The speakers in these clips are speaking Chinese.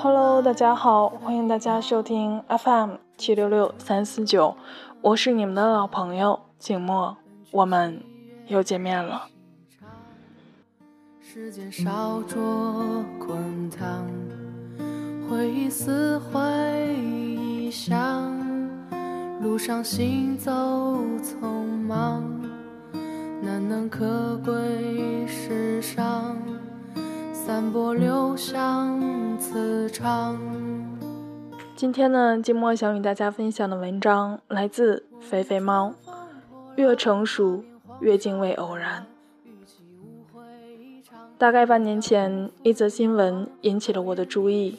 Hello，大家好，欢迎大家收听 FM 七六六三四九，我是你们的老朋友景墨，我们又见面了。时间烧灼滚烫，回忆撕毁臆想，路上行走匆忙，难能可贵世上。散播留香磁场。今天呢，静默想与大家分享的文章来自肥肥猫。越成熟，越敬畏偶然。大概半年前，一则新闻引起了我的注意：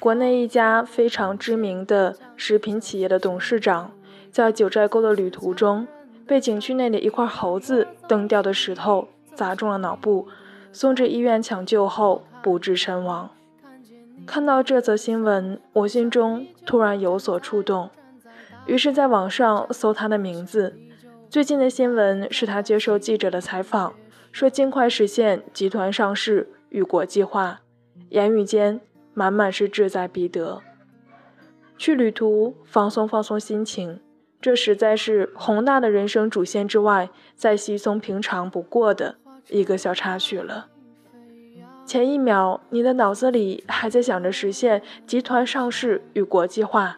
国内一家非常知名的食品企业的董事长，在九寨沟的旅途中，被景区内的一块猴子蹬掉的石头砸中了脑部。送至医院抢救后不治身亡。看到这则新闻，我心中突然有所触动，于是在网上搜他的名字。最近的新闻是他接受记者的采访，说尽快实现集团上市与国际化，言语间满满是志在必得。去旅途放松放松心情，这实在是宏大的人生主线之外再稀松平常不过的。一个小插曲了。前一秒，你的脑子里还在想着实现集团上市与国际化，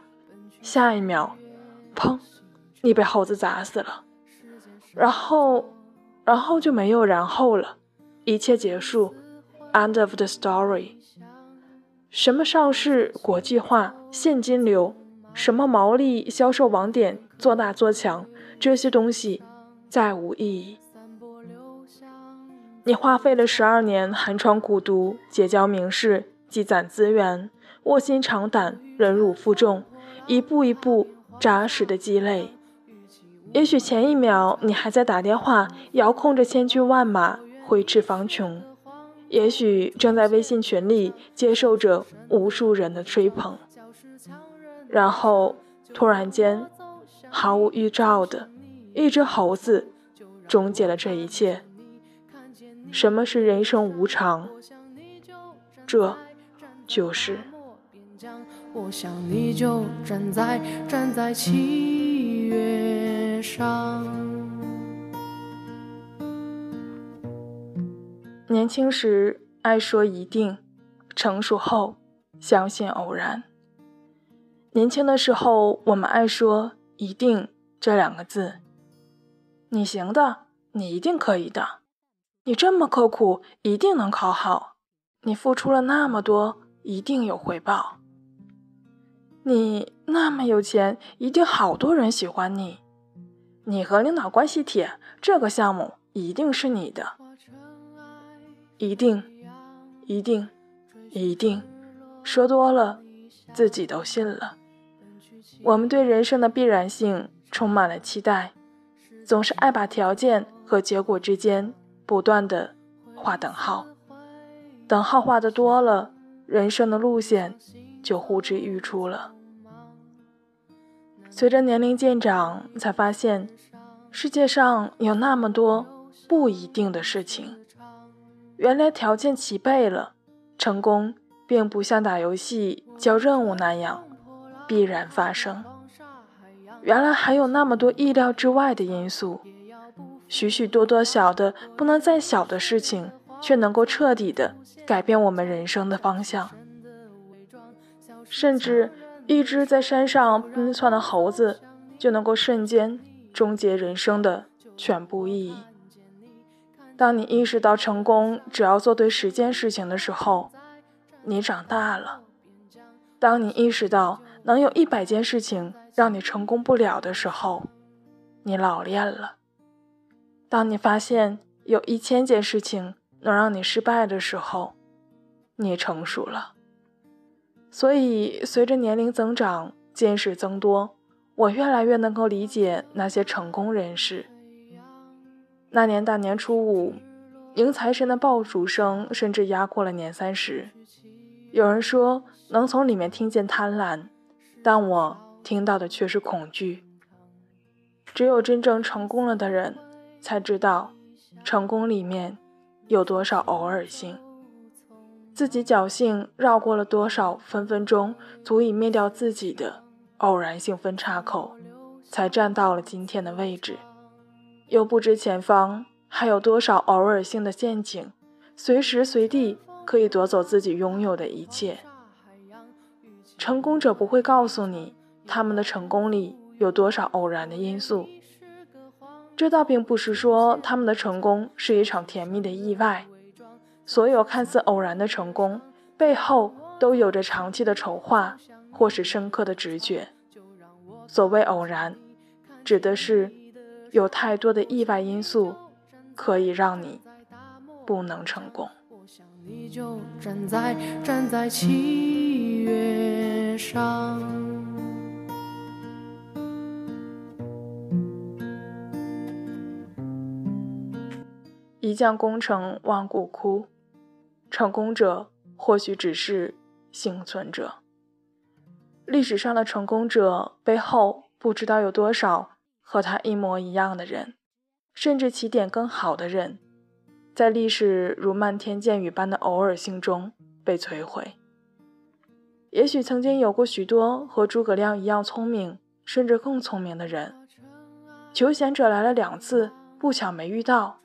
下一秒，砰，你被猴子砸死了。然后，然后就没有然后了，一切结束，end of the story。什么上市、国际化、现金流，什么毛利、销售网点、做大做强，这些东西再无意义。你花费了十二年寒窗苦读、结交名士、积攒资源、卧薪尝胆、忍辱负重，一步一步扎实的积累。也许前一秒你还在打电话，遥控着千军万马挥斥方遒；也许正在微信群里接受着无数人的吹捧。然后突然间，毫无预兆的，一只猴子终结了这一切。什么是人生无常？这就是我想你就站在站在七月上。年轻时爱说一定，成熟后相信偶然。年轻的时候，我们爱说“一定”这两个字。你行的，你一定可以的。你这么刻苦，一定能考好。你付出了那么多，一定有回报。你那么有钱，一定好多人喜欢你。你和领导关系铁，这个项目一定是你的。一定，一定，一定，说多了，自己都信了。我们对人生的必然性充满了期待，总是爱把条件和结果之间。不断的画等号，等号画的多了，人生的路线就呼之欲出了。随着年龄渐长，才发现世界上有那么多不一定的事情。原来条件齐备了，成功并不像打游戏交任务那样必然发生。原来还有那么多意料之外的因素。许许多多小的不能再小的事情，却能够彻底的改变我们人生的方向。甚至一只在山上奔窜的猴子，就能够瞬间终结人生的全部意义。当你意识到成功只要做对十件事情的时候，你长大了；当你意识到能有一百件事情让你成功不了的时候，你老练了。当你发现有一千件事情能让你失败的时候，你成熟了。所以，随着年龄增长，见识增多，我越来越能够理解那些成功人士。那年大年初五，迎财神的爆竹声甚至压过了年三十。有人说能从里面听见贪婪，但我听到的却是恐惧。只有真正成功了的人。才知道，成功里面有多少偶尔性。自己侥幸绕过了多少分分钟足以灭掉自己的偶然性分叉口，才站到了今天的位置，又不知前方还有多少偶尔性的陷阱，随时随地可以夺走自己拥有的一切。成功者不会告诉你他们的成功里有多少偶然的因素，这倒并不是说他们的成功是一场甜蜜的意外。所有看似偶然的成功，背后都有着长期的筹划，或是深刻的直觉。所谓偶然，指的是有太多的意外因素，可以让你不能成功。一将功成万骨枯。成功者或许只是幸存者。历史上的成功者背后，不知道有多少和他一模一样的人，甚至起点更好的人，在历史如漫天箭雨般的偶尔性中被摧毁。也许曾经有过许多和诸葛亮一样聪明，甚至更聪明的人，求贤者来了两次，不巧没遇到，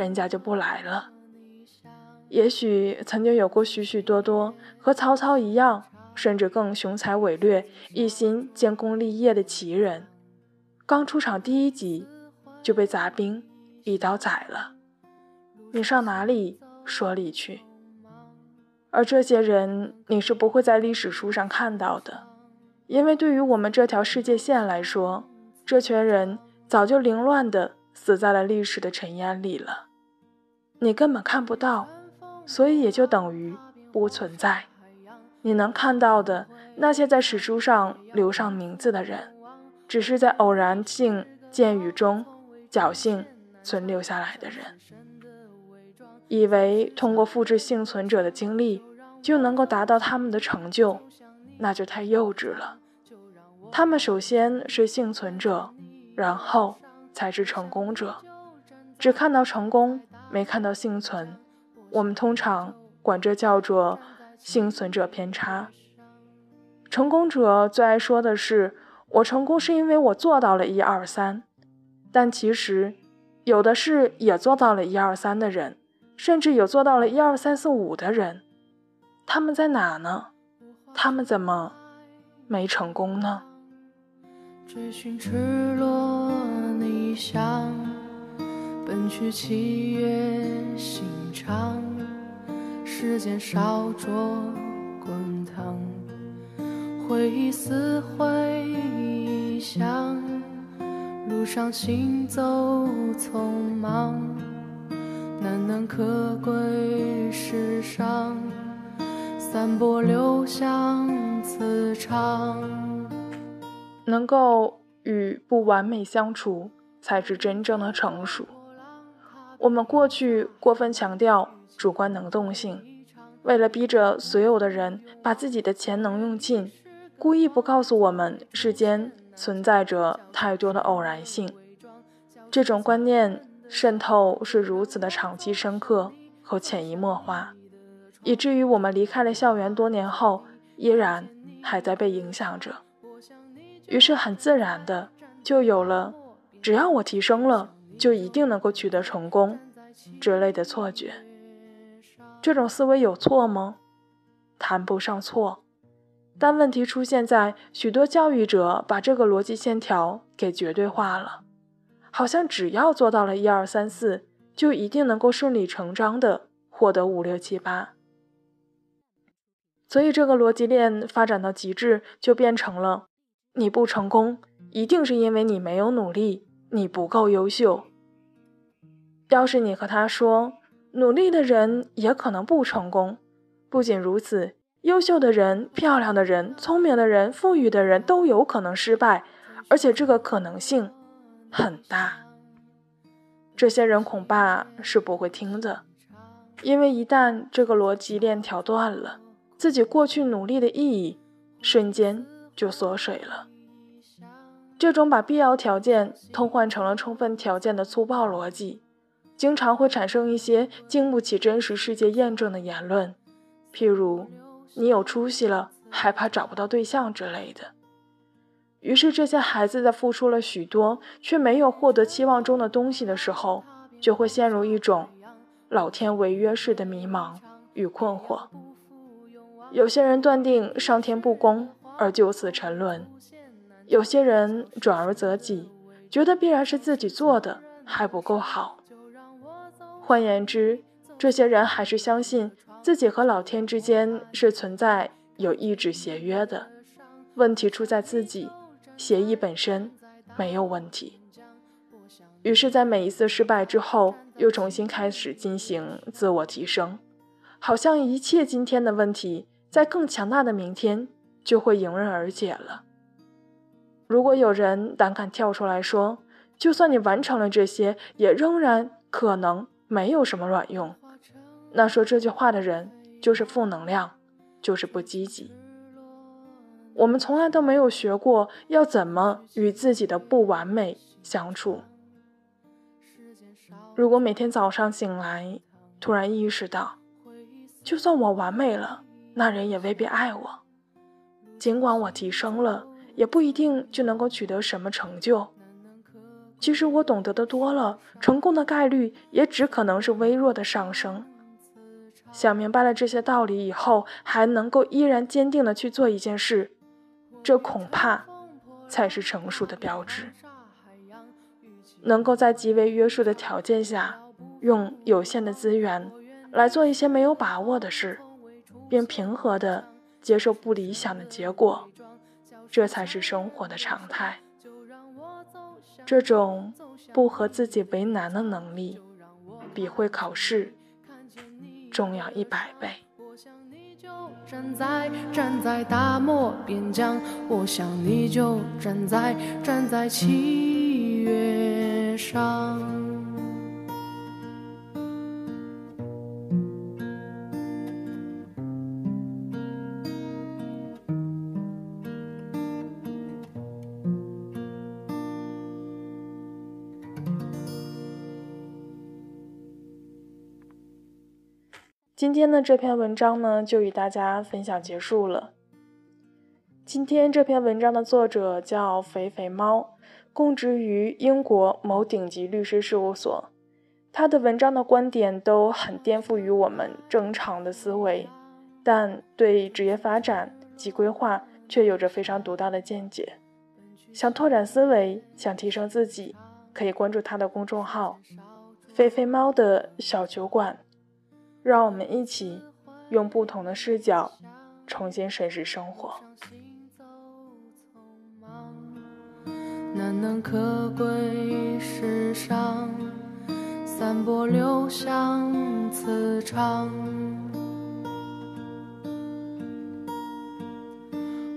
人家就不来了。也许曾经有过许许多多和曹操一样，甚至更雄才伟略、一心建功立业的奇人，刚出场第一集就被杂兵一刀宰了。你上哪里说理去？而这些人，你是不会在历史书上看到的，因为对于我们这条世界线来说，这群人早就凌乱地死在了历史的尘烟里了，你根本看不到。所以也就等于不存在。你能看到的那些在史书上留上名字的人，只是在偶然性见语中侥幸存留下来的人。以为通过复制幸存者的经历就能够达到他们的成就，那就太幼稚了。他们首先是幸存者，然后才是成功者。只看到成功，没看到幸存。我们通常管这叫做幸存者偏差。成功者最爱说的是“我成功是因为我做到了一二三”，但其实有的是也做到了一二三的人，甚至有做到了一二三四五的人，他们在哪呢？他们怎么没成功呢？追寻赤裸逆翔，去七月心。长，时间烧灼滚烫，回忆似回响，路上行走匆忙，难能可贵世上，散播留香磁场。能够与不完美相处，才是真正的成熟。我们过去过分强调主观能动性，为了逼着所有的人把自己的潜能用尽，故意不告诉我们世间存在着太多的偶然性。这种观念渗透是如此的长期深刻和潜移默化，以至于我们离开了校园多年后，依然还在被影响着。于是很自然的就有了，只要我提升了。就一定能够取得成功之类的错觉，这种思维有错吗？谈不上错，但问题出现在许多教育者把这个逻辑线条给绝对化了，好像只要做到了一二三四，就一定能够顺理成章的获得五六七八。所以这个逻辑链发展到极致，就变成了你不成功，一定是因为你没有努力，你不够优秀。要是你和他说，努力的人也可能不成功。不仅如此，优秀的人、漂亮的人、聪明的人、富裕的人都有可能失败，而且这个可能性很大。这些人恐怕是不会听的，因为一旦这个逻辑链条断了，自己过去努力的意义瞬间就缩水了。这种把必要条件通换成了充分条件的粗暴逻辑。经常会产生一些经不起真实世界验证的言论，譬如你有出息了，害怕找不到对象之类的。于是，这些孩子在付出了许多，却没有获得期望中的东西的时候，就会陷入一种老天违约式的迷茫与困惑。有些人断定上天不公而就此沉沦，有些人转而责己，觉得必然是自己做的还不够好。换言之，这些人还是相信自己和老天之间是存在有意志协约的，问题出在自己。协议本身没有问题，于是，在每一次失败之后，又重新开始进行自我提升，好像一切今天的问题，在更强大的明天就会迎刃而解了。如果有人胆敢跳出来说，就算你完成了这些，也仍然可能没有什么卵用，那说这句话的人就是负能量，就是不积极。我们从来都没有学过要怎么与自己的不完美相处。如果每天早上醒来，突然意识到，就算我完美了，那人也未必爱我；尽管我提升了，也不一定就能够取得什么成就。其实我懂得的多了，成功的概率也只可能是微弱的上升。想明白了这些道理以后，还能够依然坚定的去做一件事。这恐怕才是成熟的标志。能够在极为约束的条件下，用有限的资源来做一些没有把握的事，并平和地接受不理想的结果，这才是生活的常态。这种不和自己为难的能力，比会考试重要一百倍。站在站在大漠边疆，我想你就站在站在七月上。今天的这篇文章呢，就与大家分享结束了。今天这篇文章的作者叫肥肥猫，供职于英国某顶级律师事务所。他的文章的观点都很颠覆于我们正常的思维，但对职业发展及规划却有着非常独到的见解。想拓展思维，想提升自己，可以关注他的公众号“肥肥猫的小酒馆”。让我们一起用不同的视角重新审视生活。难能可贵世上，散播留香磁场。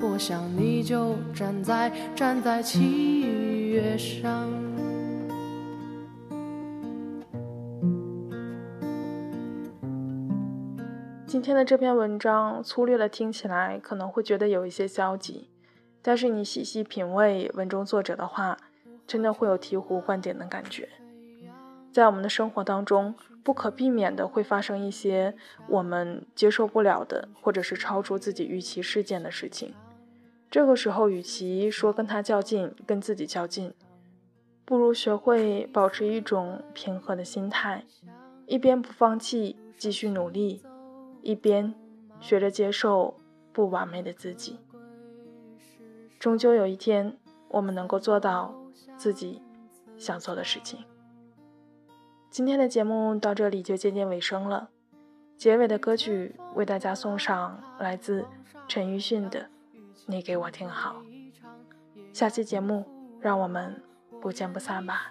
我想你就站在站在七月上。今天的这篇文章粗略的听起来可能会觉得有一些消极，但是你细细品味文中作者的话，真的会有醍醐灌顶的感觉。在我们的生活当中，不可避免的会发生一些我们接受不了的，或者是超出自己预期事件的事情。这个时候，与其说跟他较劲，跟自己较劲，不如学会保持一种平和的心态，一边不放弃，继续努力，一边学着接受不完美的自己。终究有一天，我们能够做到自己想做的事情。今天的节目到这里就接近尾声了，结尾的歌曲为大家送上来自陈奕迅的《你给我听好》。下期节目让我们不见不散吧。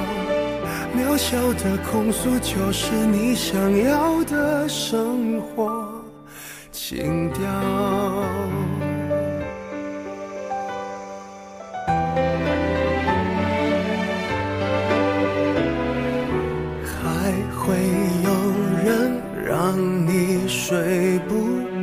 渺小的控诉，就是你想要的生活情调。还会有人让你睡不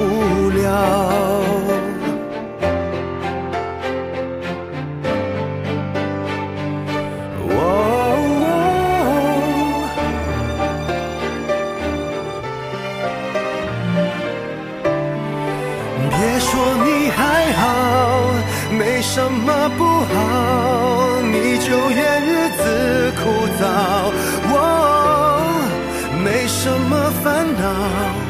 无聊。别说你还好，没什么不好，你就怨日子枯燥。没什么烦恼。